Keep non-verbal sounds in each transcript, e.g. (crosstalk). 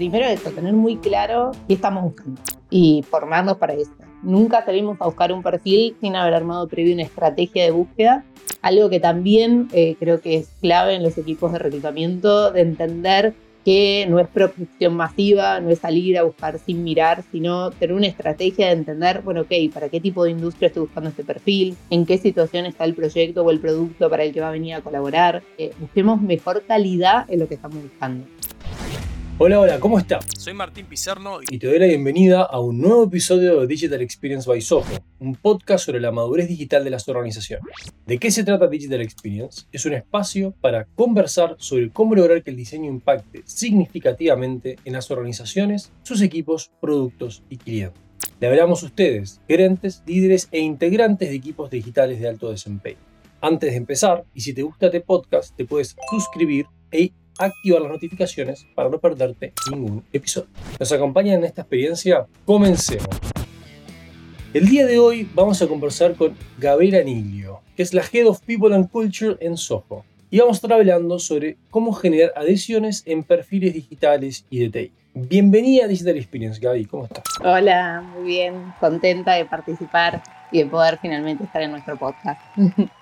primero eso, tener muy claro qué estamos buscando y formarnos para eso. Nunca salimos a buscar un perfil sin haber armado previo una estrategia de búsqueda, algo que también eh, creo que es clave en los equipos de reclutamiento, de entender que no es prospección masiva, no es salir a buscar sin mirar, sino tener una estrategia de entender, bueno, ok, ¿para qué tipo de industria estoy buscando este perfil? ¿En qué situación está el proyecto o el producto para el que va a venir a colaborar? Eh, busquemos mejor calidad en lo que estamos buscando. Hola, hola, ¿cómo estás? Soy Martín Pizarno y te doy la bienvenida a un nuevo episodio de Digital Experience by Soho, un podcast sobre la madurez digital de las organizaciones. ¿De qué se trata Digital Experience? Es un espacio para conversar sobre cómo lograr que el diseño impacte significativamente en las organizaciones, sus equipos, productos y clientes. Le hablamos a ustedes, gerentes, líderes e integrantes de equipos digitales de alto desempeño. Antes de empezar, y si te gusta este podcast, te puedes suscribir e activar las notificaciones para no perderte ningún episodio. ¿Nos acompañan en esta experiencia? Comencemos. El día de hoy vamos a conversar con Gabriela Nilio, que es la Head of People and Culture en Soho. Y vamos a estar hablando sobre cómo generar adhesiones en perfiles digitales y de TI. Bienvenida a Digital Experience, Gaby, ¿cómo estás? Hola, muy bien, contenta de participar y de poder finalmente estar en nuestro podcast. (laughs)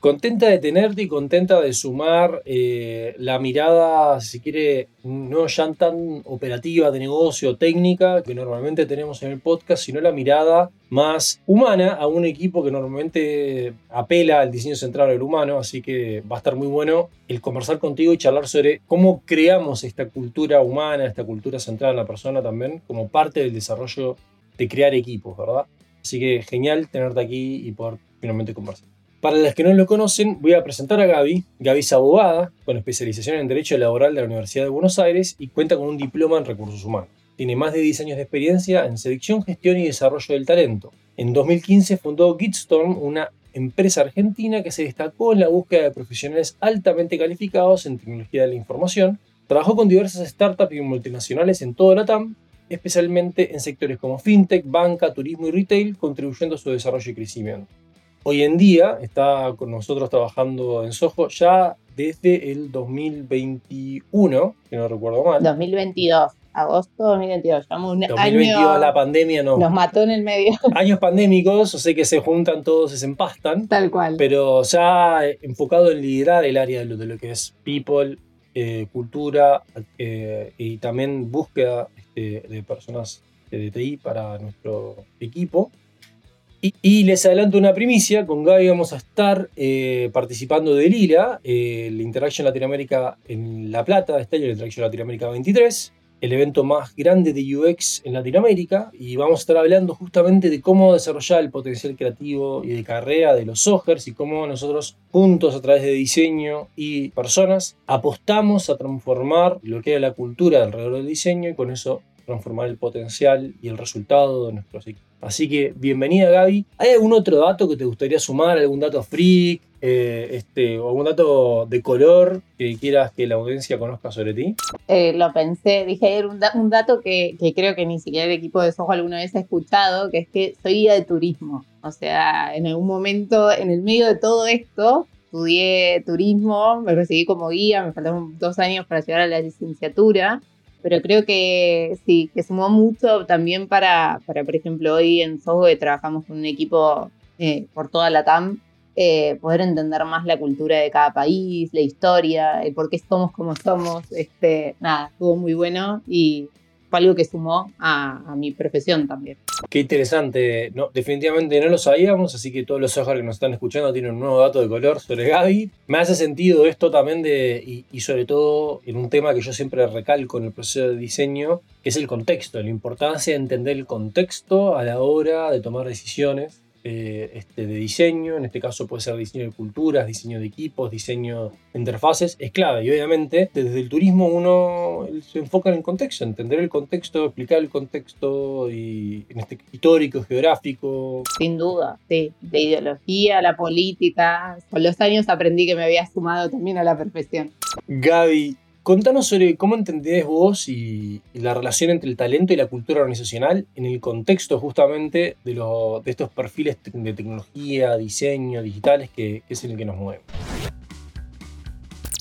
Contenta de tenerte y contenta de sumar eh, la mirada, si quiere, no ya tan operativa de negocio, técnica, que normalmente tenemos en el podcast, sino la mirada más humana a un equipo que normalmente apela al diseño central del humano, así que va a estar muy bueno el conversar contigo y charlar sobre cómo creamos esta cultura humana, esta cultura central en la persona también, como parte del desarrollo de crear equipos, ¿verdad? Así que genial tenerte aquí y poder finalmente conversar. Para las que no lo conocen, voy a presentar a Gaby. Gaby es abogada con especialización en Derecho Laboral de la Universidad de Buenos Aires y cuenta con un diploma en Recursos Humanos. Tiene más de 10 años de experiencia en selección, gestión y desarrollo del talento. En 2015 fundó Gitstorm, una empresa argentina que se destacó en la búsqueda de profesionales altamente calificados en tecnología de la información. Trabajó con diversas startups y multinacionales en todo TAM, especialmente en sectores como fintech, banca, turismo y retail, contribuyendo a su desarrollo y crecimiento. Hoy en día está con nosotros trabajando en Soho ya desde el 2021, que no recuerdo mal. 2022 agosto 2022. Llevamos un 2022 la pandemia no. Nos mató en el medio. (laughs) Años pandémicos, o sé que se juntan todos, se empastan. Tal cual. Pero ya enfocado en liderar el área de lo, de lo que es people, eh, cultura eh, y también búsqueda este, de personas de TI para nuestro equipo. Y, les adelanto una primicia, con Gaby vamos a estar eh, participando de Lila, eh, la Interaction Latinoamérica en La Plata, este año la Interaction Latinoamérica 23, el evento más grande de UX en Latinoamérica, y vamos a estar hablando justamente de cómo desarrollar el potencial creativo y de carrera de los Sogers y cómo nosotros juntos a través de diseño y personas apostamos a transformar lo que era la cultura alrededor del diseño y con eso transformar el potencial y el resultado de nuestros equipos. Así que bienvenida Gaby. ¿Hay algún otro dato que te gustaría sumar? ¿Algún dato freak? Eh, este, algún dato de color que quieras que la audiencia conozca sobre ti? Eh, lo pensé, dije, un, un dato que, que, creo que ni siquiera el equipo de Soho alguna vez ha escuchado, que es que soy guía de turismo. O sea, en algún momento, en el medio de todo esto, estudié turismo, me recibí como guía, me faltaron dos años para llegar a la licenciatura pero creo que sí, que sumó mucho también para, para por ejemplo, hoy en Soho trabajamos con un equipo eh, por toda la TAM, eh, poder entender más la cultura de cada país, la historia, el por qué somos como somos, este, nada, estuvo muy bueno y fue algo que sumó a, mi profesión también. Qué interesante, no, definitivamente no lo sabíamos, así que todos los ojos que nos están escuchando tienen un nuevo dato de color sobre Gaby. Me hace sentido esto también de, y, sobre todo en un tema que yo siempre recalco en el proceso de diseño, que es el contexto, la importancia de entender el contexto a la hora de tomar decisiones eh, este, de diseño, en este caso puede ser diseño de culturas, diseño de equipos, diseño de interfaces, es clave. Y obviamente desde el turismo uno se enfoca en el contexto, entender el contexto, explicar el contexto y, en este, histórico, geográfico. Sin duda, sí, de ideología, la política. Con los años aprendí que me había sumado también a la perfección. Gaby, Contanos sobre cómo entendés vos y, la relación entre el talento y la cultura organizacional en el contexto justamente de, estos perfiles de tecnología, diseño, digitales que, es el que nos mueve.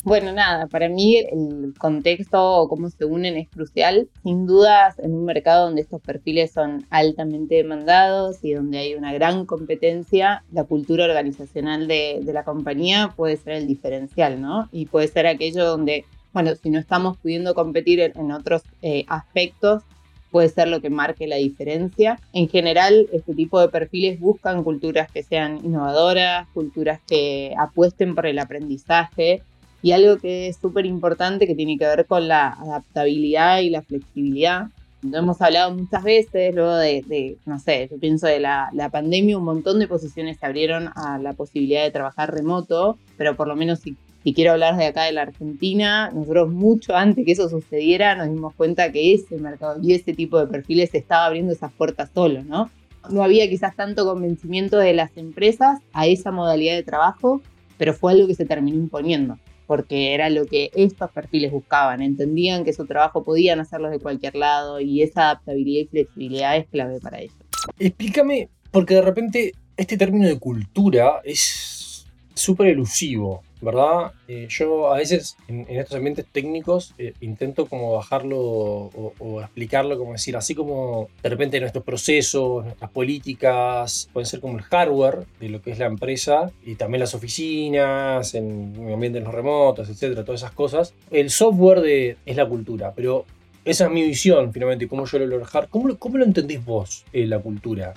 Bueno, nada, para mí el contexto o cómo se unen es crucial. Sin dudas, en un mercado donde estos perfiles son altamente demandados y donde hay una gran competencia, la cultura organizacional de, la compañía puede ser el diferencial, ¿no? Y puede ser aquello donde, bueno, si no estamos pudiendo competir en, otros eh, aspectos, puede ser lo que marque la diferencia. En general, este tipo de perfiles buscan culturas que sean innovadoras, culturas que apuesten por el aprendizaje y algo que es súper importante que tiene que ver con la adaptabilidad y la flexibilidad. Lo hemos hablado muchas veces, luego de, no sé, yo pienso de la, la, pandemia, un montón de posiciones se abrieron a la posibilidad de trabajar remoto, pero por lo menos si, si quiero hablar de acá de la Argentina, nosotros mucho antes que eso sucediera nos dimos cuenta que ese mercado y ese tipo de perfiles estaba abriendo esas puertas solo, ¿no? No había quizás tanto convencimiento de las empresas a esa modalidad de trabajo, pero fue algo que se terminó imponiendo porque era lo que estos perfiles buscaban. Entendían que su trabajo podían hacerlo de cualquier lado y esa adaptabilidad y flexibilidad es clave para ellos. Explícame, porque de repente este término de cultura es súper elusivo. ¿Verdad? Eh, yo a veces en, estos ambientes técnicos eh, intento como bajarlo o, explicarlo, como decir, así como de repente nuestros procesos, nuestras políticas pueden ser como el hardware de lo que es la empresa y también las oficinas, en ambientes remotos, etcétera, todas esas cosas. El software de, es la cultura, pero esa es mi visión finalmente, cómo yo lo logro ¿Cómo, ¿Cómo lo entendés vos, eh, la cultura?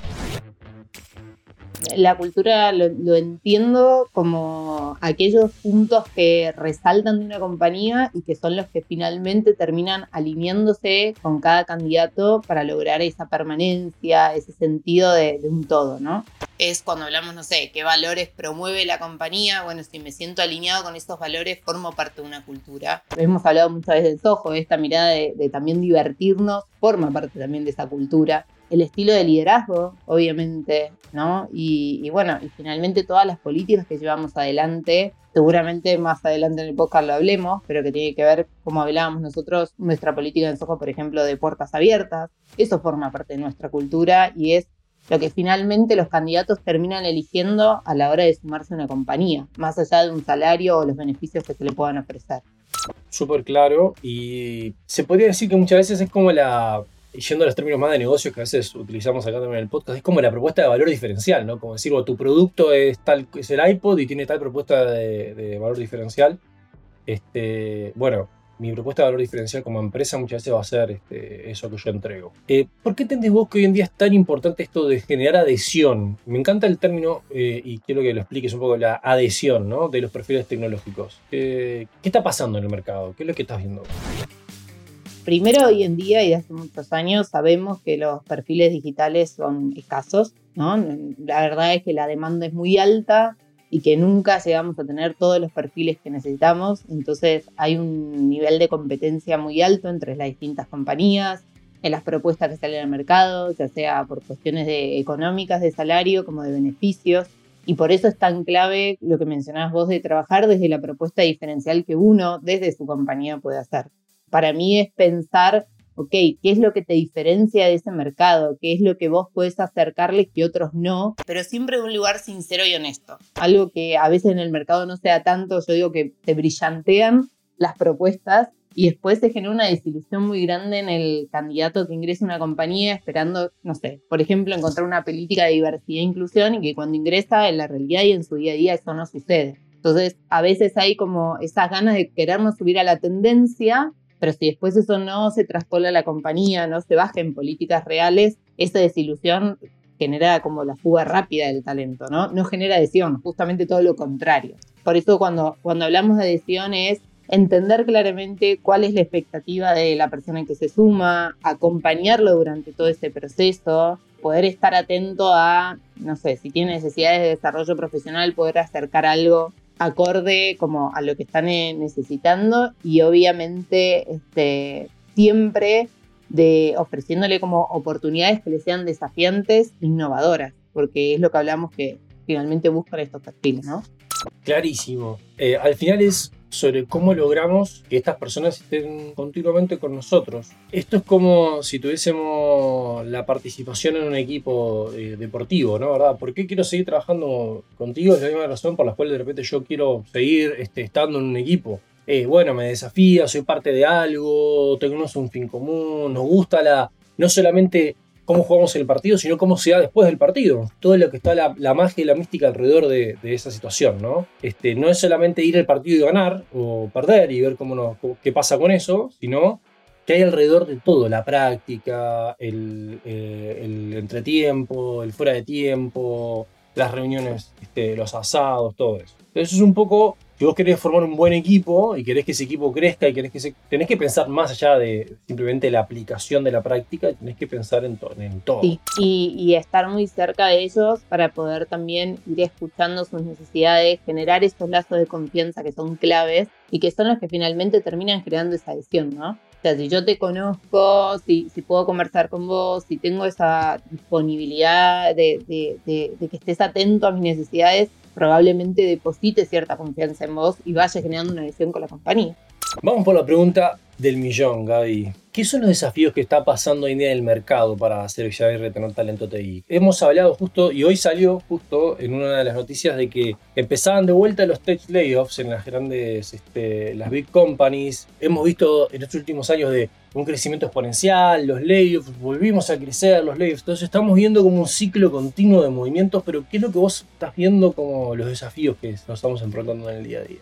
La cultura lo, entiendo como aquellos puntos que resaltan de una compañía y que son los que finalmente terminan alineándose con cada candidato para lograr esa permanencia, ese sentido de, un todo, ¿no? Es cuando hablamos, no sé, qué valores promueve la compañía. Bueno, si me siento alineado con esos valores, formo parte de una cultura. Hemos hablado muchas veces del Soho, esta mirada de también divertirnos, forma parte también de esa cultura el estilo de liderazgo, obviamente, ¿no? Y, bueno, y finalmente todas las políticas que llevamos adelante, seguramente más adelante en el podcast lo hablemos, pero que tiene que ver, como hablábamos nosotros, nuestra política en Soho, por ejemplo, de puertas abiertas, eso forma parte de nuestra cultura y es lo que finalmente los candidatos terminan eligiendo a la hora de sumarse a una compañía, más allá de un salario o los beneficios que se le puedan ofrecer. Súper claro y se podría decir que muchas veces es como la y yendo a los términos más de negocios que a veces utilizamos acá también en el podcast, es como la propuesta de valor diferencial, ¿no? Como decir, tu producto es tal, es el iPod y tiene tal propuesta de, valor diferencial. Este, bueno, mi propuesta de valor diferencial como empresa muchas veces va a ser este, eso que yo entrego. Eh, ¿Por qué entendés vos que hoy en día es tan importante esto de generar adhesión? Me encanta el término eh, y quiero que lo expliques un poco, la adhesión ¿no? de los perfiles tecnológicos. ¿Qué está pasando en el mercado? ¿Qué es lo que estás viendo? Primero, hoy en día y hace muchos años sabemos que los perfiles digitales son escasos, ¿no? La verdad es que la demanda es muy alta y que nunca llegamos a tener todos los perfiles que necesitamos, entonces hay un nivel de competencia muy alto entre las distintas compañías, en las propuestas que salen al mercado, ya sea por cuestiones de económicas de salario como de beneficios. Y por eso es tan clave lo que mencionabas vos de trabajar desde la propuesta diferencial que uno desde su compañía puede hacer para mí es pensar, ok, ¿qué es lo que te diferencia de ese mercado? ¿Qué es lo que vos puedes acercarles que otros no? Pero siempre de un lugar sincero y honesto. Algo que a veces en el mercado no sea tanto, yo digo que te brillantean las propuestas y después se genera una desilusión muy grande en el candidato que ingresa a una compañía esperando, no sé, por ejemplo, encontrar una política de diversidad e inclusión y que cuando ingresa en la realidad y en su día a día eso no sucede. Entonces, a veces hay como esas ganas de querernos subir a la tendencia pero si después eso no se traspola a la compañía, no se baja en políticas reales, esa desilusión genera como la fuga rápida del talento, ¿no? No genera adhesión, justamente todo lo contrario. Por eso cuando, cuando hablamos de adhesión es entender claramente cuál es la expectativa de la persona que se suma, acompañarlo durante todo ese proceso, poder estar atento a, no sé, si tiene necesidades de desarrollo profesional, poder acercar algo acorde como a lo que están eh, necesitando y obviamente este, siempre de ofreciéndole como oportunidades que le sean desafiantes, innovadoras, porque es lo que hablamos que finalmente buscan estos perfiles, ¿no? Clarísimo. Eh, al final es sobre cómo logramos que estas personas estén continuamente con nosotros. Esto es como si tuviésemos la participación en un equipo eh, deportivo, ¿no? ¿Verdad? ¿Por qué quiero seguir trabajando contigo? Es la misma razón por la cual de repente yo quiero seguir este, estando en un equipo. eh, bueno, me desafía, soy parte de algo, tenemos un fin común, nos gusta la, no solamente cómo jugamos el partido, sino cómo se da después del partido. Todo lo que está la, magia y la mística alrededor de, esa situación, ¿no? Este, no es solamente ir al partido y ganar o perder y ver cómo qué pasa con eso, sino que hay alrededor de todo, la práctica, el, eh, el entretiempo, el fuera de tiempo, las reuniones, este, los asados, todo eso. Entonces es un poco si vos querés formar un buen equipo y querés que ese equipo crezca y querés que se, tenés que pensar más allá de simplemente la aplicación de la práctica, tenés que pensar en, en todo. Sí, y, estar muy cerca de ellos para poder también ir escuchando sus necesidades, generar esos lazos de confianza que son claves y que son los que finalmente terminan creando esa adhesión, ¿no? O sea, si yo te conozco, si, si puedo conversar con vos, si tengo esa disponibilidad de, de, de que estés atento a mis necesidades, probablemente deposite cierta confianza en vos y vaya generando una adhesión con la compañía. Vamos por la pregunta del millón, Gaby. ¿Qué son los desafíos que está pasando hoy en día en el mercado para hacer y retener talento TI? Hemos hablado justo, y hoy salió justo en una de las noticias de que empezaban de vuelta los tech layoffs en las grandes, este, las big companies. Hemos visto en estos últimos años de un crecimiento exponencial, los layoffs, volvimos a crecer los layoffs. Entonces estamos viendo como un ciclo continuo de movimientos, pero ¿qué es lo que vos estás viendo como los desafíos que nos estamos enfrentando en el día a día?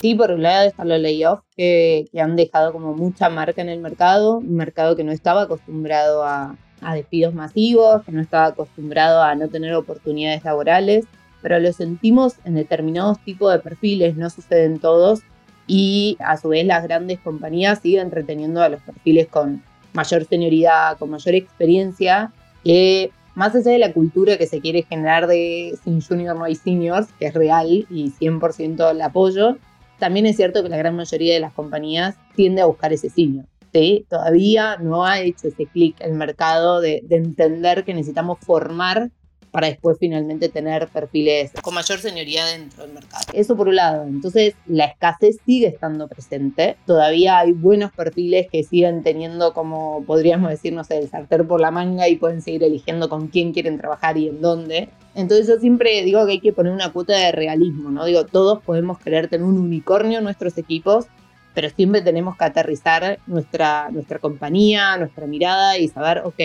Sí, por un lado están los layoffs que, que, han dejado como mucha marca en el mercado, un mercado que no estaba acostumbrado a, a despidos masivos, que no estaba acostumbrado a no tener oportunidades laborales, pero lo sentimos en determinados tipos de perfiles, no suceden todos, y a su vez las grandes compañías siguen reteniendo a los perfiles con mayor senioridad, con mayor experiencia, que más allá de la cultura que se quiere generar de sin junior no hay seniors, que es real y 100% el apoyo, también es cierto que la gran mayoría de las compañías tiende a buscar ese. ¿sí? Todavía no ha hecho ese clic el mercado de entender que necesitamos formar para después finalmente tener perfiles con mayor señoría dentro del mercado. Eso por un lado. Entonces, la escasez sigue estando presente. Todavía hay buenos perfiles que siguen teniendo, como podríamos decir, no sé, el sartén por la manga y pueden seguir eligiendo con quién quieren trabajar y en dónde. Entonces yo siempre digo que hay que poner una cuota de realismo, ¿no? Digo, todos podemos querer tener un unicornio en nuestros equipos, pero siempre tenemos que aterrizar nuestra, nuestra compañía, nuestra mirada y saber, ok,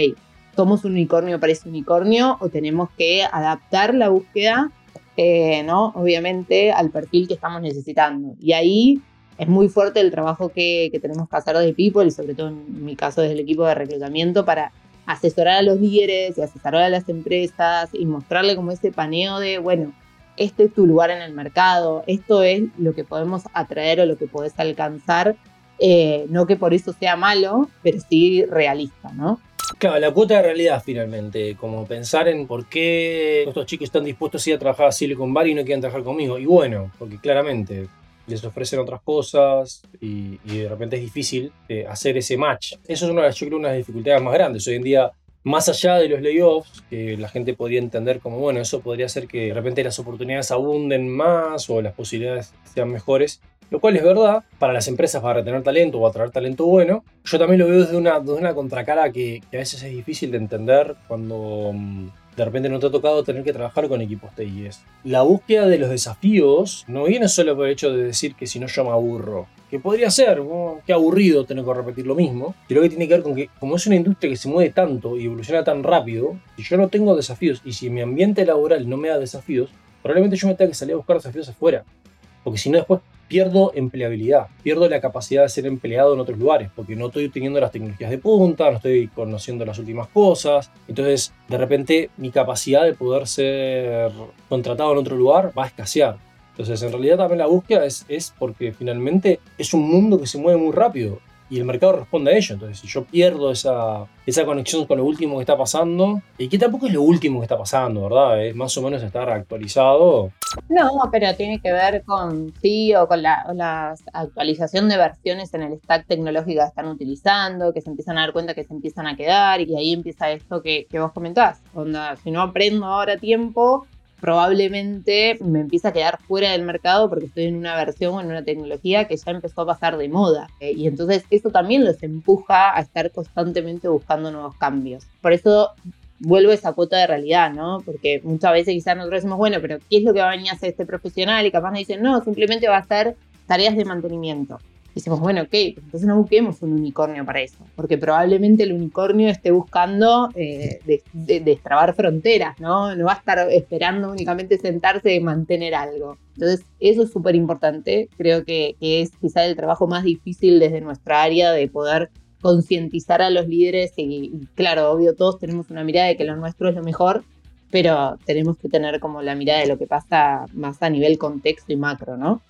somos un unicornio para ese unicornio o tenemos que adaptar la búsqueda, eh, ¿no? Obviamente al perfil que estamos necesitando. Y ahí es muy fuerte el trabajo que, que tenemos que hacer de People y sobre todo en mi caso desde el equipo de reclutamiento para asesorar a los líderes y asesorar a las empresas y mostrarle como ese paneo de, bueno, este es tu lugar en el mercado, esto es lo que podemos atraer o lo que podés alcanzar, eh, no que por eso sea malo, pero sí realista, ¿no? Claro, la cuota de realidad finalmente, como pensar en por qué estos chicos están dispuestos a ir a trabajar a Silicon Valley y no quieren trabajar conmigo. Y bueno, porque claramente les ofrecen otras cosas y, de repente es difícil eh, hacer ese match. Eso es una de las, yo creo, una de las dificultades más grandes. Hoy en día, más allá de los layoffs, que la gente podría entender como, bueno, eso podría hacer que de repente las oportunidades abunden más o las posibilidades sean mejores lo cual es verdad para las empresas para retener talento o atraer talento bueno. Yo también lo veo desde una, contracara que, a veces es difícil de entender cuando mm, de repente no te ha tocado tener que trabajar con equipos TI. La búsqueda de los desafíos no viene solo por el hecho de decir que si no yo me aburro, que podría ser, qué aburrido tener que repetir lo mismo, sino que tiene que ver con que como es una industria que se mueve tanto y evoluciona tan rápido, si yo no tengo desafíos y si mi ambiente laboral no me da desafíos, probablemente yo me tenga que salir a buscar desafíos afuera. Porque si no después pierdo empleabilidad, pierdo la capacidad de ser empleado en otros lugares, porque no estoy teniendo las tecnologías de punta, no estoy conociendo las últimas cosas. Entonces, de repente, mi capacidad de poder ser contratado en otro lugar va a escasear. Entonces, en realidad también la búsqueda es, es porque finalmente es un mundo que se mueve muy rápido y el mercado responde a ello. Entonces, si yo pierdo esa, esa conexión con lo último que está pasando, y que tampoco es lo último que está pasando, ¿verdad? Es más o menos estar actualizado. No, pero tiene que ver con, sí, o con la, actualización de versiones en el stack tecnológico que están utilizando, que se empiezan a dar cuenta que se empiezan a quedar, y ahí empieza esto que, que vos comentás. Onda, si no aprendo ahora tiempo, probablemente me empieza a quedar fuera del mercado porque estoy en una versión o en una tecnología que ya empezó a pasar de moda. Eh, y entonces eso también los empuja a estar constantemente buscando nuevos cambios. Por eso vuelvo a esa cuota de realidad, ¿no? Porque muchas veces quizás nosotros decimos, bueno, pero ¿qué es lo que va a venir a hacer este profesional? Y capaz nos dicen, no, simplemente va a hacer tareas de mantenimiento. Y decimos, bueno, ok, pues entonces no busquemos un unicornio para eso, porque probablemente el unicornio esté buscando eh, destrabar fronteras, ¿no? No va a estar esperando únicamente sentarse y mantener algo. Entonces, eso es súper importante. Creo que, que es quizá el trabajo más difícil desde nuestra área de poder concientizar a los líderes y, claro, obvio, todos tenemos una mirada de que lo nuestro es lo mejor, pero tenemos que tener como la mirada de lo que pasa más a nivel contexto y macro, ¿no?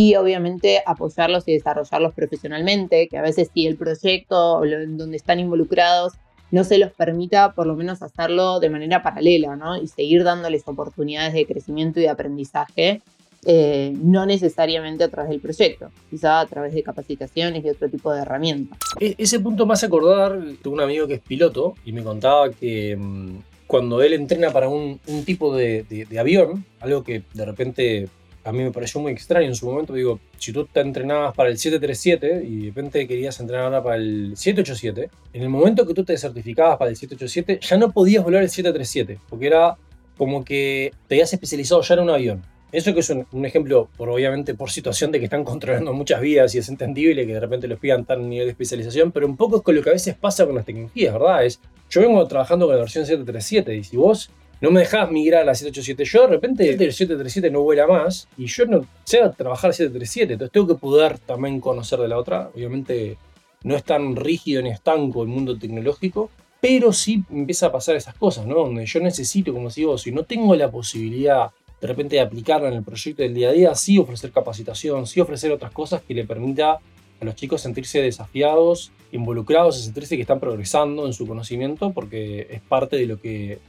Y obviamente apoyarlos y desarrollarlos profesionalmente, que a veces si el proyecto en donde están involucrados no se los permita por lo menos hacerlo de manera paralela, ¿no? Y seguir dándoles oportunidades de crecimiento y de aprendizaje eh, no necesariamente a través del proyecto, quizá a través de capacitaciones y otro tipo de herramientas. E, ese punto más acordar, tengo un amigo que es piloto y me contaba que mm, cuando él entrena para un, tipo de, avión, algo que de repente a mí me pareció muy extraño en su momento, digo, si tú te entrenabas para el 737 y de repente querías entrenar ahora para el 787, en el momento que tú te certificabas para el 787 ya no podías volar el 737, porque era como que te habías especializado ya en un avión. Eso que es un, ejemplo, por, obviamente por situación de que están (laughs) controlando muchas vidas y es entendible que de repente los pidan tan nivel de especialización, pero un poco es con lo que a veces pasa con las tecnologías, ¿verdad? Es, yo vengo trabajando con la versión 737 y si vos no me dejás migrar a la 787, yo de repente el 737 no vuela más y yo no sé trabajar 737, entonces tengo que poder también conocer de la otra. Obviamente no es tan rígido ni estanco el mundo tecnológico, pero sí empieza a pasar esas cosas, ¿no? Donde yo necesito, como si vos, si no tengo la posibilidad de repente aplicarlo en el proyecto del día a día, sí ofrecer capacitación, sí ofrecer otras cosas que le permita a los chicos sentirse desafiados, involucrados, sentirse que están progresando en su conocimiento, porque es parte de lo que,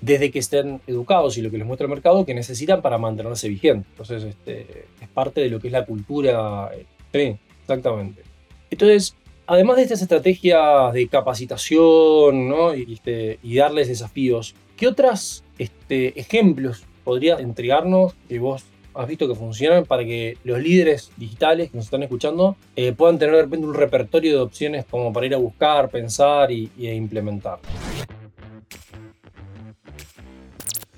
desde que estén educados y lo que les muestra el mercado, que necesitan para mantenerse vigentes. Entonces, este, es parte de lo que es la cultura. Sí, exactamente. Entonces, además de estas estrategias de capacitación ¿no? y, este, y darles desafíos, ¿qué otros este, ejemplos podría entregarnos que vos has visto que funcionan para que los líderes digitales que nos están escuchando eh, puedan tener de repente un repertorio de opciones como para ir a buscar, pensar y, y implementar?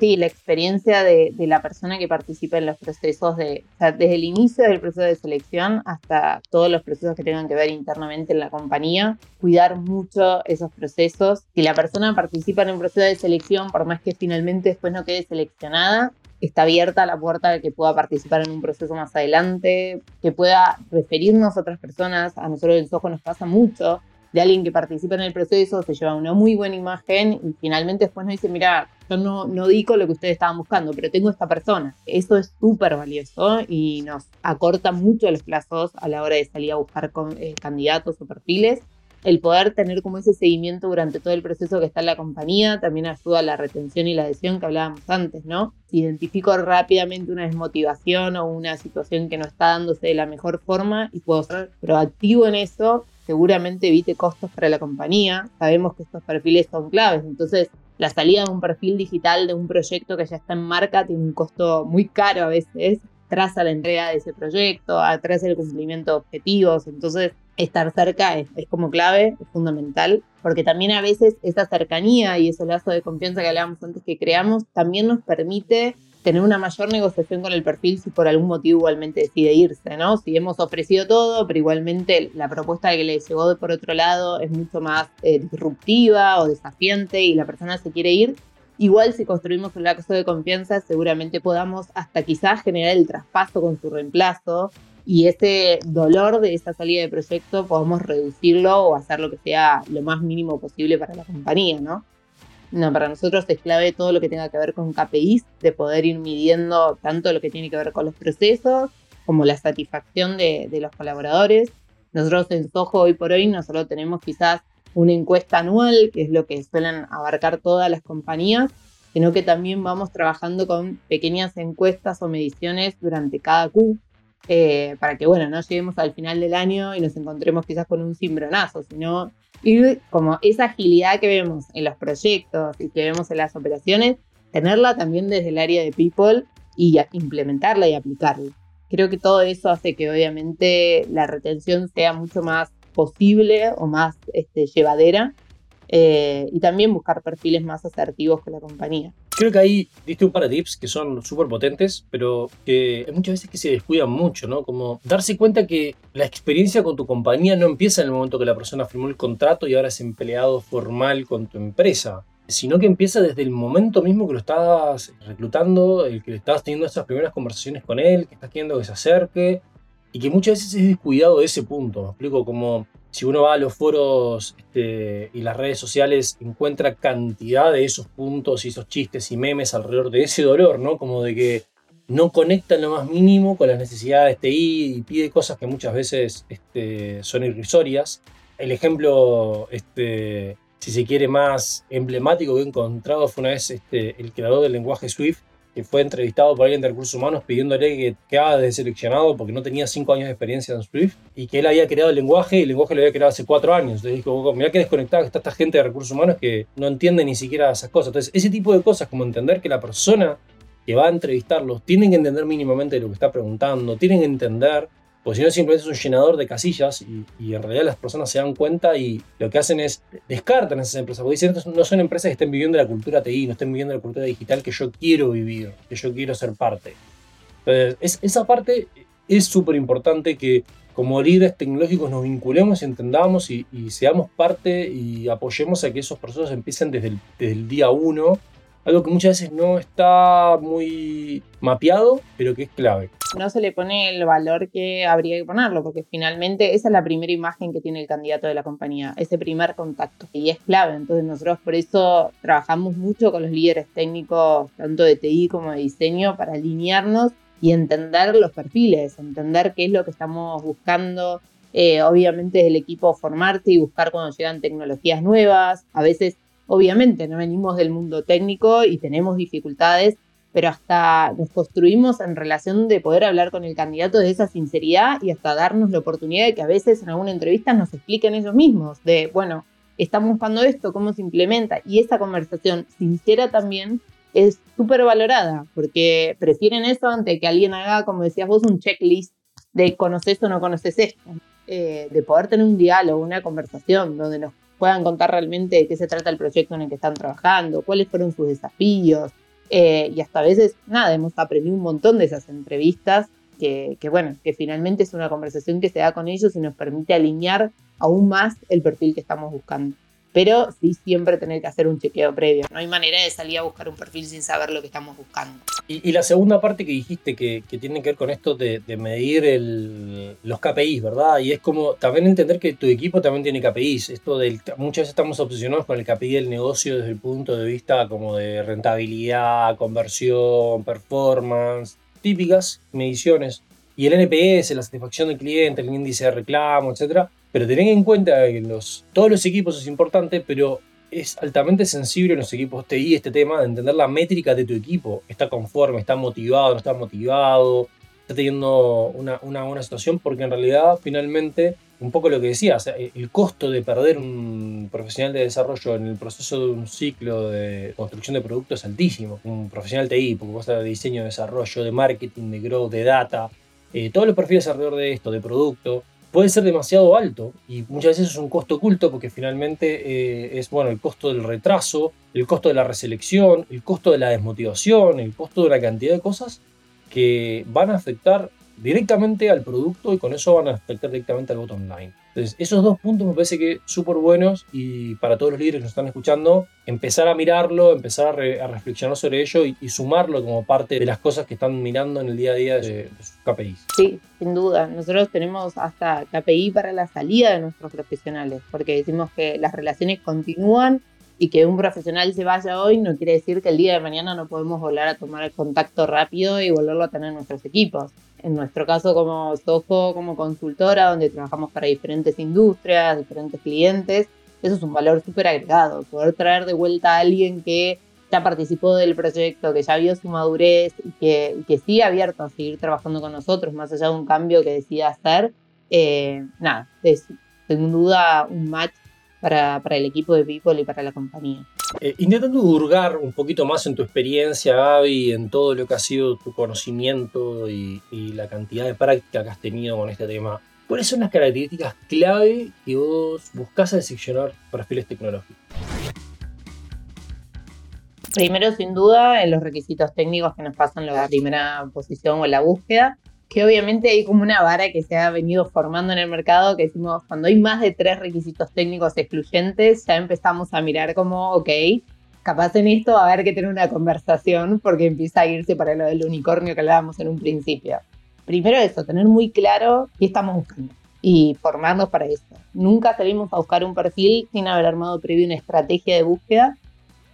Sí, la experiencia de, la persona que participa en los procesos, de, desde el inicio del proceso de selección hasta todos los procesos que tengan que ver internamente en la compañía, cuidar mucho esos procesos. Si la persona participa en un proceso de selección, por más que finalmente después no quede seleccionada, está abierta la puerta de que pueda participar en un proceso más adelante, que pueda referirnos a otras personas. A nosotros en Soho nos pasa mucho de alguien que participa en el proceso, se lleva una muy buena imagen y finalmente después nos dice, mira, yo no, no digo lo que ustedes estaban buscando, pero tengo esta persona. Eso es súper valioso y nos acorta mucho los plazos a la hora de salir a buscar con, eh, candidatos o perfiles. El poder tener como ese seguimiento durante todo el proceso que está en la compañía también ayuda a la retención y la adhesión que hablábamos antes, ¿no? Si identifico rápidamente una desmotivación o una situación que no está dándose de la mejor forma y puedo ser proactivo en eso, seguramente evite costos para la compañía. Sabemos que estos perfiles son claves, entonces la salida de un perfil digital de un proyecto que ya está en marca tiene un costo muy caro a veces, tras a la entrega de ese proyecto, atrás el cumplimiento de objetivos, entonces estar cerca es, es, como clave, es fundamental, porque también a veces esa cercanía y ese lazo de confianza que hablábamos antes que creamos también nos permite tener una mayor negociación con el perfil si por algún motivo igualmente decide irse, ¿no? Si hemos ofrecido todo, pero igualmente la propuesta que le llegó de por otro lado es mucho más eh, disruptiva o desafiante y la persona se quiere ir, igual si construimos un lazo de confianza seguramente podamos hasta quizás generar el traspaso con su reemplazo y ese dolor de esa salida de proyecto podamos reducirlo o hacer lo que sea lo más mínimo posible para la compañía, ¿no? No, para nosotros es clave todo lo que tenga que ver con KPIs, de poder ir midiendo tanto lo que tiene que ver con los procesos como la satisfacción de, los colaboradores. Nosotros en Soho hoy por hoy no solo tenemos quizás una encuesta anual, que es lo que suelen abarcar todas las compañías, sino que también vamos trabajando con pequeñas encuestas o mediciones durante cada Q, eh, para que, bueno, no lleguemos al final del año y nos encontremos quizás con un cimbronazo, sino y como esa agilidad que vemos en los proyectos y que vemos en las operaciones, tenerla también desde el área de people y implementarla y aplicarla. Creo que todo eso hace que obviamente la retención sea mucho más posible o más este, llevadera eh, y también buscar perfiles más asertivos con la compañía. Creo que ahí diste un par de tips que son súper potentes, pero que muchas veces que se descuidan mucho, ¿no? Como darse cuenta que la experiencia con tu compañía no empieza en el momento que la persona firmó el contrato y ahora es empleado formal con tu empresa sino que empieza desde el momento mismo que lo estás reclutando, el que estás teniendo esas primeras conversaciones con él, que estás queriendo que se acerque, y que muchas veces es descuidado de ese punto. Me explico como si uno va a los foros este, y las redes sociales encuentra cantidad de esos puntos y esos chistes y memes alrededor de ese dolor, ¿no? Como de que no conecta en lo más mínimo con las necesidades TI y pide cosas que muchas veces este, son irrisorias. El ejemplo, este, si se quiere, más emblemático que he encontrado fue una vez este, el creador del lenguaje Swift, que fue entrevistado por alguien de recursos humanos pidiéndole que quedara deseleccionado porque no tenía cinco años de experiencia en Swift y que él había creado el lenguaje y el lenguaje lo había creado hace cuatro años. Entonces dijo, mira qué desconectada está esta gente de recursos humanos que no entiende ni siquiera esas cosas. Entonces, ese tipo de cosas como entender que la persona que va a entrevistarlos tienen que entender mínimamente lo que está preguntando, tienen que entender pues si no simplemente es un llenador de casillas y, en realidad las personas se dan cuenta y lo que hacen es descartan esas empresas, porque dicen, no son empresas que estén viviendo la cultura TI, no estén viviendo la cultura digital que yo quiero vivir, que yo quiero ser parte. Entonces, esa parte es súper importante que como líderes tecnológicos nos vinculemos y entendamos y, seamos parte y apoyemos a que esos procesos empiecen desde el, desde el día uno algo que muchas veces no está muy mapeado, pero que es clave. No se le pone el valor que habría que ponerlo, porque finalmente esa es la primera imagen que tiene el candidato de la compañía, ese primer contacto, y es clave. Entonces nosotros por eso trabajamos mucho con los líderes técnicos, tanto de TI como de diseño, para alinearnos y entender los perfiles, entender qué es lo que estamos buscando. Eh, obviamente el equipo formarse y buscar cuando llegan tecnologías nuevas. A veces Obviamente no venimos del mundo técnico y tenemos dificultades, pero hasta nos construimos en relación de poder hablar con el candidato de esa sinceridad y hasta darnos la oportunidad de que a veces en alguna entrevista nos expliquen ellos mismos, de, bueno, estamos buscando esto, cómo se implementa. Y esa conversación sincera también es súper valorada, porque prefieren eso antes que alguien haga, como decías vos, un checklist de conoces o no conoces esto. Eh, de poder tener un diálogo, una conversación donde nos puedan contar realmente de qué se trata el proyecto en el que están trabajando, cuáles fueron sus desafíos. Eh, y hasta a veces, nada, hemos aprendido un montón de esas entrevistas que, que, bueno, que finalmente es una conversación que se da con ellos y nos permite alinear aún más el perfil que estamos buscando pero sí siempre tener que hacer un chequeo previo. No hay manera de salir a buscar un perfil sin saber lo que estamos buscando. Y, la segunda parte que dijiste que, tiene que ver con esto de, medir los KPIs, ¿verdad? Y es como también entender que tu equipo también tiene KPIs. Esto del, muchas veces estamos obsesionados con el KPI del negocio desde el punto de vista como de rentabilidad, conversión, performance, típicas mediciones. Y el NPS, la satisfacción del cliente, el índice de reclamo, etcétera, pero tened en cuenta que todos los equipos es importante, pero es altamente sensible en los equipos TI este tema de entender la métrica de tu equipo. ¿Está conforme? ¿Está motivado? ¿No está motivado? ¿Está teniendo una, buena situación? Porque en realidad, finalmente, un poco lo que decía, el costo de perder un profesional de desarrollo en el proceso de un ciclo de construcción de producto es altísimo. Un profesional TI, porque vos de diseño, de desarrollo, de marketing, de growth, de data, eh, todos los perfiles alrededor de esto, de producto, puede ser demasiado alto y muchas veces es un costo oculto porque finalmente eh, es bueno el costo del retraso, el costo de la reselección, el costo de la desmotivación, el costo de una cantidad de cosas que van a afectar directamente al producto y con eso van a afectar directamente al bottom line. Entonces, esos dos puntos me parece que súper buenos y para todos los líderes que nos están escuchando, empezar a mirarlo, empezar a, reflexionar sobre ello y, sumarlo como parte de las cosas que están mirando en el día a día de, de sus KPIs. Sí, sin duda. Nosotros tenemos hasta KPI para la salida de nuestros profesionales, porque decimos que las relaciones continúan y que un profesional se vaya hoy no quiere decir que el día de mañana no podemos volver a tomar el contacto rápido y volverlo a tener en nuestros equipos. En nuestro caso como Soho, como consultora, donde trabajamos para diferentes industrias, diferentes clientes, eso es un valor súper agregado. Poder traer de vuelta a alguien que ya participó del proyecto, que ya vio su madurez y que, que sigue abierto a seguir trabajando con nosotros, más allá de un cambio que decida hacer, eh, nada, es sin duda un match para, para, el equipo de People y para la compañía. Eh, intentando hurgar un poquito más en tu experiencia, Gaby, en todo lo que ha sido tu conocimiento y, y, la cantidad de práctica que has tenido con este tema, ¿Cuáles son las características clave que vos buscás al seleccionar perfiles tecnológicos? Primero, sin duda, en los requisitos técnicos que nos pasan en la primera posición o en la búsqueda, que obviamente hay como una vara que se ha venido formando en el mercado, que decimos, cuando hay más de tres requisitos técnicos excluyentes, ya empezamos a mirar como, ok, capaz en esto va a haber que tener una conversación porque empieza a irse para lo del unicornio que hablábamos en un principio primero eso, tener muy claro qué estamos buscando y formarnos para eso. Nunca salimos a buscar un perfil sin haber armado previo una estrategia de búsqueda,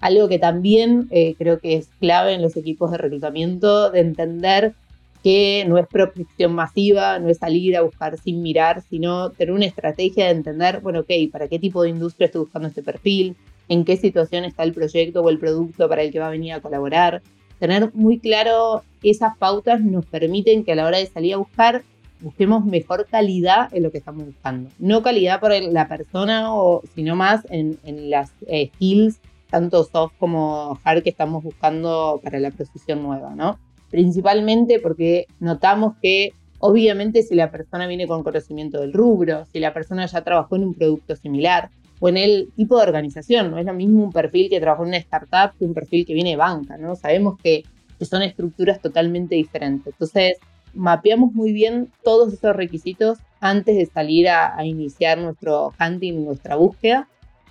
algo que también eh, creo que es clave en los equipos de reclutamiento, de entender que no es prospección masiva, no es salir a buscar sin mirar, sino tener una estrategia de entender, bueno, ok, ¿para qué tipo de industria estoy buscando este perfil? ¿En qué situación está el proyecto o el producto para el que va a venir a colaborar? tener muy claro esas pautas nos permiten que a la hora de salir a buscar busquemos mejor calidad en lo que estamos buscando. No calidad por la persona, o, sino más en, las eh, skills, tanto soft como hard, que estamos buscando para la posición nueva, ¿no? Principalmente porque notamos que, obviamente, si la persona viene con conocimiento del rubro, si la persona ya trabajó en un producto similar, o en el tipo de organización. No es lo mismo un perfil que trabaja en una startup que un perfil que viene de banca, ¿no? Sabemos que, son estructuras totalmente diferentes. Entonces, mapeamos muy bien todos esos requisitos antes de salir a, iniciar nuestro hunting, nuestra búsqueda,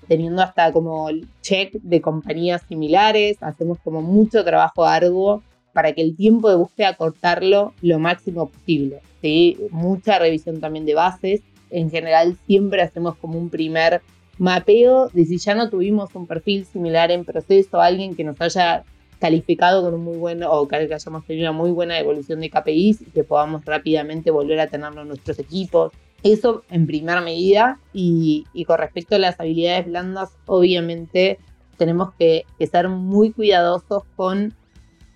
teniendo hasta como check de compañías similares, hacemos como mucho trabajo arduo para que el tiempo de búsqueda cortarlo lo máximo posible. ¿sí? Mucha revisión también de bases. En general siempre hacemos como un primer mapeo de si ya no tuvimos un perfil similar en proceso, alguien que nos haya calificado con un muy buen o que hayamos tenido una muy buena evolución de KPIs y que podamos rápidamente volver a tenerlo en nuestros equipos. Eso en primera medida y, con respecto a las habilidades blandas, obviamente tenemos que, que ser muy cuidadosos con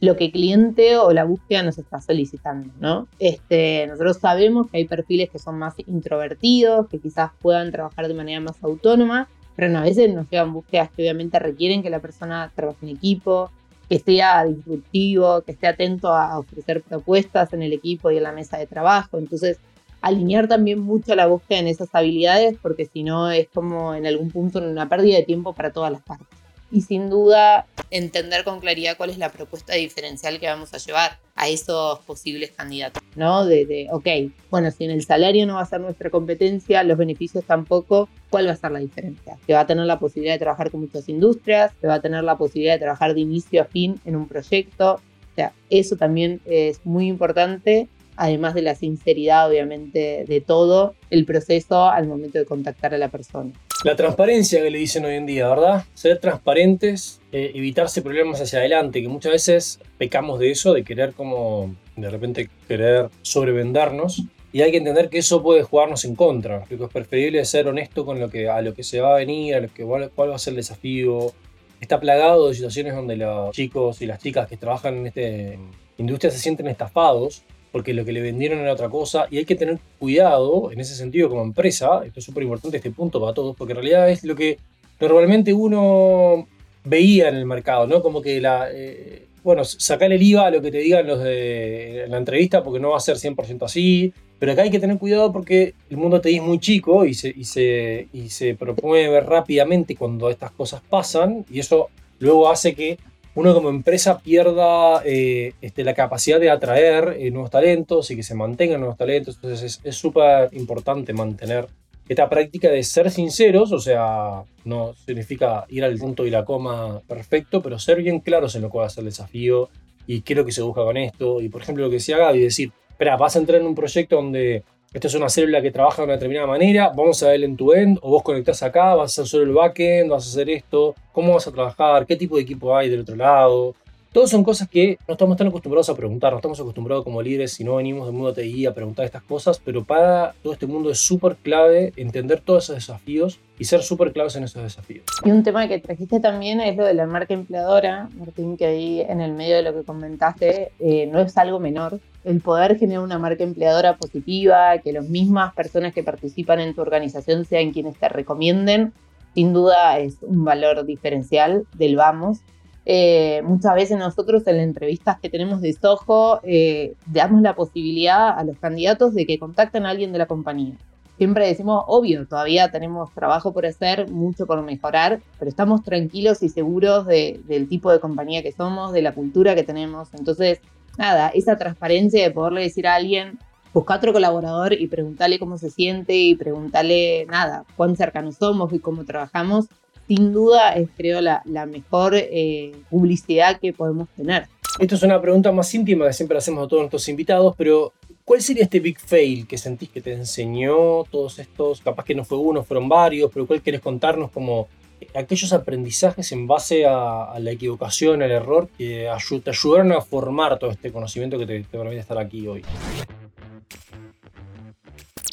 lo que el cliente o la búsqueda nos está solicitando, ¿no? Este, nosotros sabemos que hay perfiles que son más introvertidos, que quizás puedan trabajar de manera más autónoma, pero a veces nos llegan búsquedas que obviamente requieren que la persona trabaje en equipo, que sea disruptivo, que esté atento a ofrecer propuestas en el equipo y en la mesa de trabajo. Entonces, alinear también mucho la búsqueda en esas habilidades, porque si no es como en algún punto una pérdida de tiempo para todas las partes y sin duda entender con claridad cuál es la propuesta diferencial que vamos a llevar a esos posibles candidatos, ¿no? De, de, ok, bueno, si en el salario no va a ser nuestra competencia, los beneficios tampoco, ¿cuál va a ser la diferencia? Que va a tener la posibilidad de trabajar con muchas industrias, que va a tener la posibilidad de trabajar de inicio a fin en un proyecto, o sea, eso también es muy importante además de la sinceridad, obviamente, de todo el proceso al momento de contactar a la persona. La transparencia que le dicen hoy en día, ¿verdad? Ser transparentes, eh, evitarse problemas hacia adelante, que muchas veces pecamos de eso, de querer como, de repente querer sobrevendernos. Y hay que entender que eso puede jugarnos en contra. que es preferible ser honesto con lo que, a lo que se va a venir, a lo que, cuál va a ser el desafío. Está plagado de situaciones donde los chicos y las chicas que trabajan en esta industria se sienten estafados porque lo que le vendieron era otra cosa y hay que tener cuidado en ese sentido como empresa, esto es súper importante este punto para todos, porque en realidad es lo que normalmente uno veía en el mercado, ¿no? Como que la... Eh, bueno, sacar el IVA a lo que te digan los de la entrevista porque no va a ser 100% así, pero acá hay que tener cuidado porque el mundo te es muy chico y se, y se, y se promueve rápidamente cuando estas cosas pasan y eso luego hace que uno como empresa pierda eh, este, la capacidad de atraer eh, nuevos talentos y que se mantengan nuevos talentos. Entonces es súper importante mantener esta práctica de ser sinceros, o sea, no significa ir al punto y la coma perfecto, pero ser bien claros en lo que va a ser el desafío y qué es lo que se busca con esto. Y por ejemplo, lo que decía Gaby, decir, espera, vas a entrar en un proyecto donde esto es una célula que trabaja de una determinada manera, vamos a ver en tu end, o vos conectás acá, vas a hacer solo el backend, vas a hacer esto, cómo vas a trabajar, qué tipo de equipo hay del otro lado. Todos son cosas que no estamos tan acostumbrados a preguntar, no estamos acostumbrados como líderes, si no venimos del mundo TI a preguntar estas cosas, pero para todo este mundo es súper clave entender todos esos desafíos y ser súper claves en esos desafíos. Y un tema que trajiste también es lo de la marca empleadora, Martín, que ahí en el medio de lo que comentaste eh, no es algo menor el poder generar una marca empleadora positiva, que las mismas personas que participan en tu organización sean quienes te recomienden, sin duda es un valor diferencial del vamos. Eh, muchas veces nosotros en las entrevistas que tenemos de Soho eh, damos la posibilidad a los candidatos de que contacten a alguien de la compañía. Siempre decimos, obvio, todavía tenemos trabajo por hacer, mucho por mejorar, pero estamos tranquilos y seguros del tipo de compañía que somos, de la cultura que tenemos. Entonces, nada, esa transparencia de poderle decir a alguien, busca otro colaborador y preguntarle cómo se siente y preguntarle, nada, cuán cercanos somos y cómo trabajamos, sin duda es creo la, mejor eh, publicidad que podemos tener. Esto es una pregunta más íntima que siempre hacemos a todos nuestros invitados, pero ¿cuál sería este big fail que sentís que te enseñó todos estos? Capaz que no fue uno, fueron varios, pero ¿cuál querés contarnos como aquellos aprendizajes en base a, la equivocación, al error, que te ayudaron a formar todo este conocimiento que te, te permite estar aquí hoy?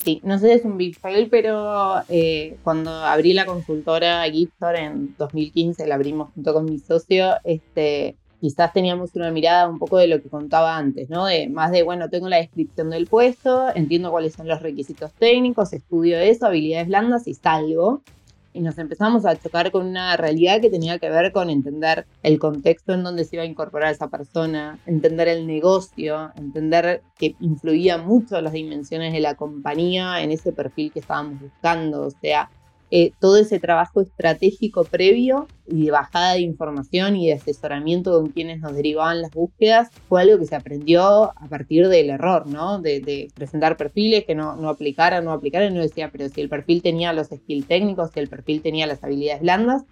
Sí, no sé si es un big fail, pero eh, cuando abrí la consultora Giptor en 2015, la abrimos junto con mi socio, este, quizás teníamos una mirada un poco de lo que contaba antes, ¿no? De más de, bueno, tengo la descripción del puesto, entiendo cuáles son los requisitos técnicos, estudio eso, habilidades blandas y salgo y nos empezamos a chocar con una realidad que tenía que ver con entender el contexto en donde se iba a incorporar esa persona, entender el negocio, entender que influía mucho las dimensiones de la compañía en ese perfil que estábamos buscando, o sea, eh, todo ese trabajo estratégico previo y de bajada de información y de asesoramiento con quienes nos derivaban las búsquedas fue algo que se aprendió a partir del error, ¿no? De, presentar perfiles que no, no aplicaran, no aplicaran, no decía, pero si el perfil tenía los skills técnicos, si el perfil tenía las habilidades blandas,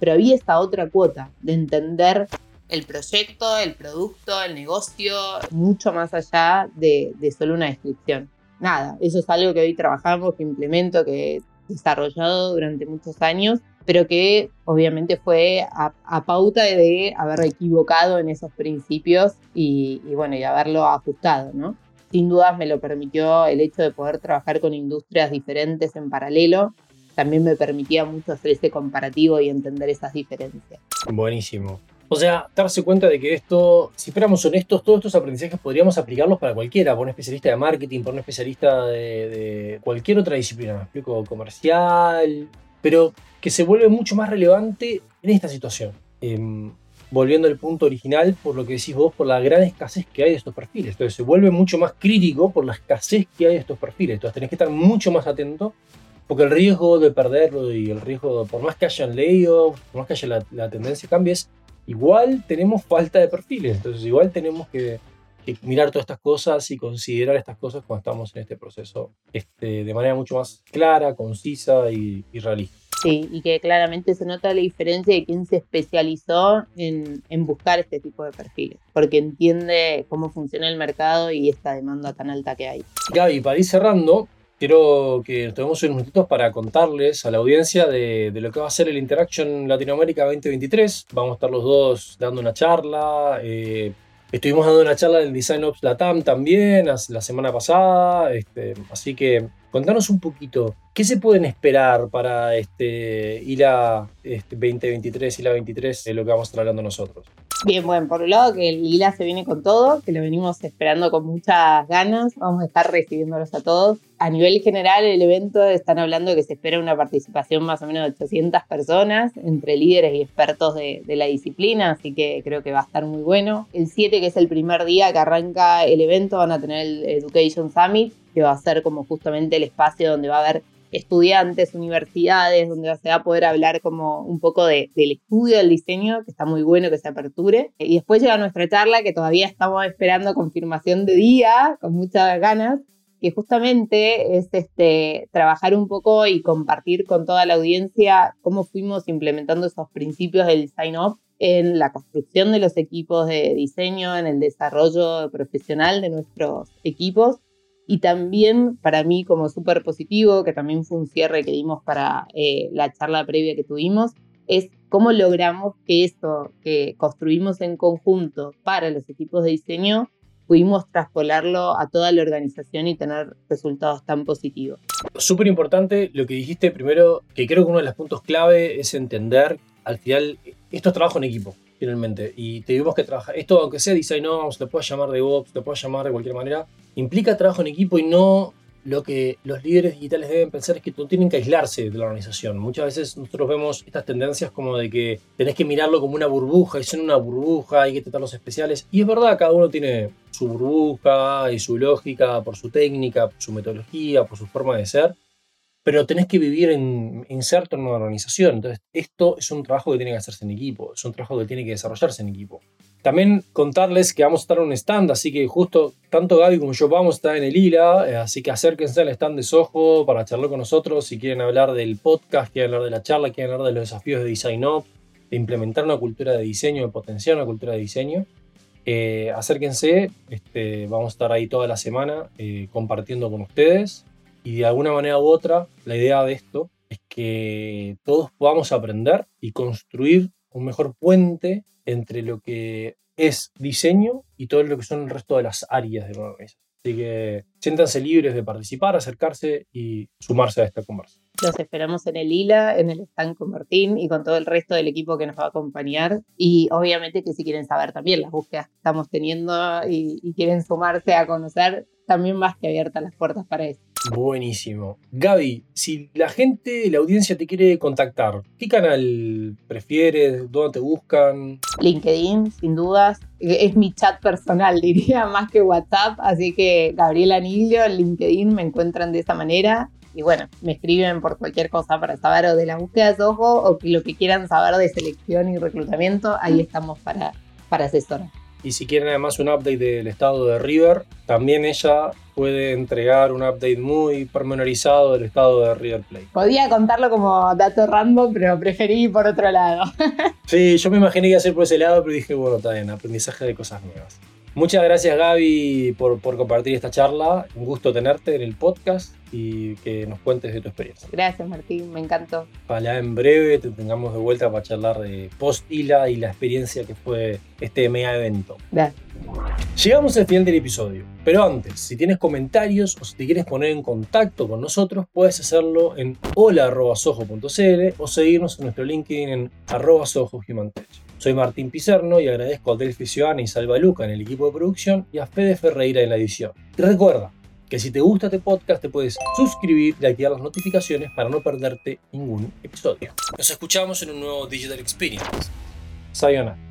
pero había esta otra cuota de entender el proyecto, el producto, el negocio, mucho más allá de, de solo una descripción nada, eso es algo que hoy trabajamos, que implemento, que desarrollado durante muchos años, pero que obviamente fue a, pauta de haber equivocado en esos principios y, bueno, y haberlo ajustado, ¿no? Sin dudas me lo permitió el hecho de poder trabajar con industrias diferentes en paralelo. También me permitía mucho hacer ese comparativo y entender esas diferencias. Buenísimo. O sea, darse cuenta de que esto, si fuéramos honestos, todos estos aprendizajes podríamos aplicarlos para cualquiera, para un especialista de marketing, para un especialista de, cualquier otra disciplina, me explico, comercial, pero que se vuelve mucho más relevante en esta situación. Em, volviendo al punto original, por lo que decís vos, por la gran escasez que hay de estos perfiles. Entonces se vuelve mucho más crítico por la escasez que hay de estos perfiles. Entonces tenés que estar mucho más atento porque el riesgo de perderlo y el riesgo, por más que haya layoffs, por más que haya la, la tendencia cambies, igual tenemos falta de perfiles, entonces igual tenemos que, mirar todas estas cosas y considerar estas cosas cuando estamos en este proceso este, de manera mucho más clara, concisa y, realista. Sí, y que claramente se nota la diferencia de quién se especializó en, en, buscar este tipo de perfiles, porque entiende cómo funciona el mercado y esta demanda tan alta que hay. Gaby, para ir cerrando, quiero que tomemos unos minutitos para contarles a la audiencia de, lo que va a ser el Interaction Latinoamérica 2023. Vamos a estar los dos dando una charla. Eh, estuvimos dando una charla del Design Ops Latam también la semana pasada. Este, así que contanos un poquito, ¿qué se pueden esperar para este ILA este 2023, ILA 23, de lo que vamos a estar hablando nosotros? Bien, bueno, por un lado que el ILA se viene con todo, que lo venimos esperando con muchas ganas, vamos a estar recibiéndolos a todos. A nivel general, el evento están hablando de que se espera una participación más o menos de 800 personas, entre líderes y expertos de, de la disciplina, así que creo que va a estar muy bueno. El 7, que es el primer día que arranca el evento, van a tener el Education Summit, que va a ser como justamente el espacio donde va a haber estudiantes, universidades, donde se va a poder hablar como un poco de, del estudio del diseño, que está muy bueno que se aperture. Y después llega nuestra charla, que todavía estamos esperando confirmación de día, con muchas ganas, que justamente es este, trabajar un poco y compartir con toda la audiencia cómo fuimos implementando esos principios del design up en la construcción de los equipos de diseño, en el desarrollo profesional de nuestros equipos y también para mí como súper positivo, que también fue un cierre que dimos para eh, la charla previa que tuvimos, es cómo logramos que esto que construimos en conjunto para los equipos de diseño pudimos traspolarlo a toda la organización y tener resultados tan positivos. Súper importante lo que dijiste primero, que creo que uno de los puntos clave es entender al final, esto es trabajo en equipo finalmente. Y tuvimos que trabajar. Esto, aunque sea Design Ops, lo puedes llamar de DevOps, lo puedes llamar de cualquier manera, implica trabajo en equipo y no lo que los líderes digitales deben pensar es que no tienen que aislarse de la organización. Muchas veces nosotros vemos estas tendencias como de que tenés que mirarlo como una burbuja y son una burbuja, hay que tratar los especiales. Y es verdad, cada uno tiene su burbuja y su lógica por su técnica, por su metodología, por su forma de ser pero tenés que vivir en, inserto en una organización. Entonces, esto es un trabajo que tiene que hacerse en equipo, es un trabajo que tiene que desarrollarse en equipo. También contarles que vamos a estar en un stand, así que justo tanto Gaby como yo vamos a estar en el ILA, eh, así que acérquense al stand de Soho para charlar con nosotros si quieren hablar del podcast, quieren hablar de la charla, quieren hablar de los desafíos de Design Up, de implementar una cultura de diseño, de potenciar una cultura de diseño. Eh, acérquense, este, vamos a estar ahí toda la semana eh, compartiendo con ustedes y de alguna manera u otra la idea de esto es que todos podamos aprender y construir un mejor puente entre lo que es diseño y todo lo que son el resto de las áreas de la organización. Así que siéntanse libres de participar, acercarse y sumarse a esta conversación. Los esperamos en el ILA, en el stand con Martín y con todo el resto del equipo que nos va a acompañar. Y obviamente que si quieren saber también las búsquedas que estamos teniendo y, y quieren sumarse a conocer, también más que abiertas las puertas para eso. Buenísimo. Gaby, si la gente, la audiencia te quiere contactar, ¿qué canal prefieres? ¿Dónde te buscan? LinkedIn, sin dudas. Es mi chat personal, (laughs) diría, más que WhatsApp. Así que Gabriel Anilio, en LinkedIn me encuentran de esa manera. Y bueno, me escriben por cualquier cosa para saber o de la búsqueda de ojo o lo que quieran saber de selección y reclutamiento. Ahí estamos para, para asesorar. Y si quieren además un update del estado de River, también ella puede entregar un update muy pormenorizado del estado de River Plate. Podía contarlo como dato random, pero preferí por otro lado. (laughs) sí, yo me imaginé que iba a ser por ese lado, pero dije, bueno, está bien, aprendizaje de cosas nuevas. Muchas gracias Gaby por, por, compartir esta charla. Un gusto tenerte en el podcast y que nos cuentes de tu experiencia. Gracias Martín, me encantó. Ojalá en breve te tengamos de vuelta para charlar de post-ILA y la experiencia que fue este mega evento. Gracias. Llegamos al final del episodio, pero antes, si tienes comentarios o si te quieres poner en contacto con nosotros, puedes hacerlo en hola.sojo.cl o seguirnos en nuestro LinkedIn en arroba soy Martín Pizerno y agradezco a Delphi Ciudadana y Salva Luca en el equipo de producción y a Fede Ferreira en la edición. Y recuerda que si te gusta este podcast te puedes suscribir y activar las notificaciones para no perderte ningún episodio. Nos escuchamos en un nuevo Digital Experience. Sayonara.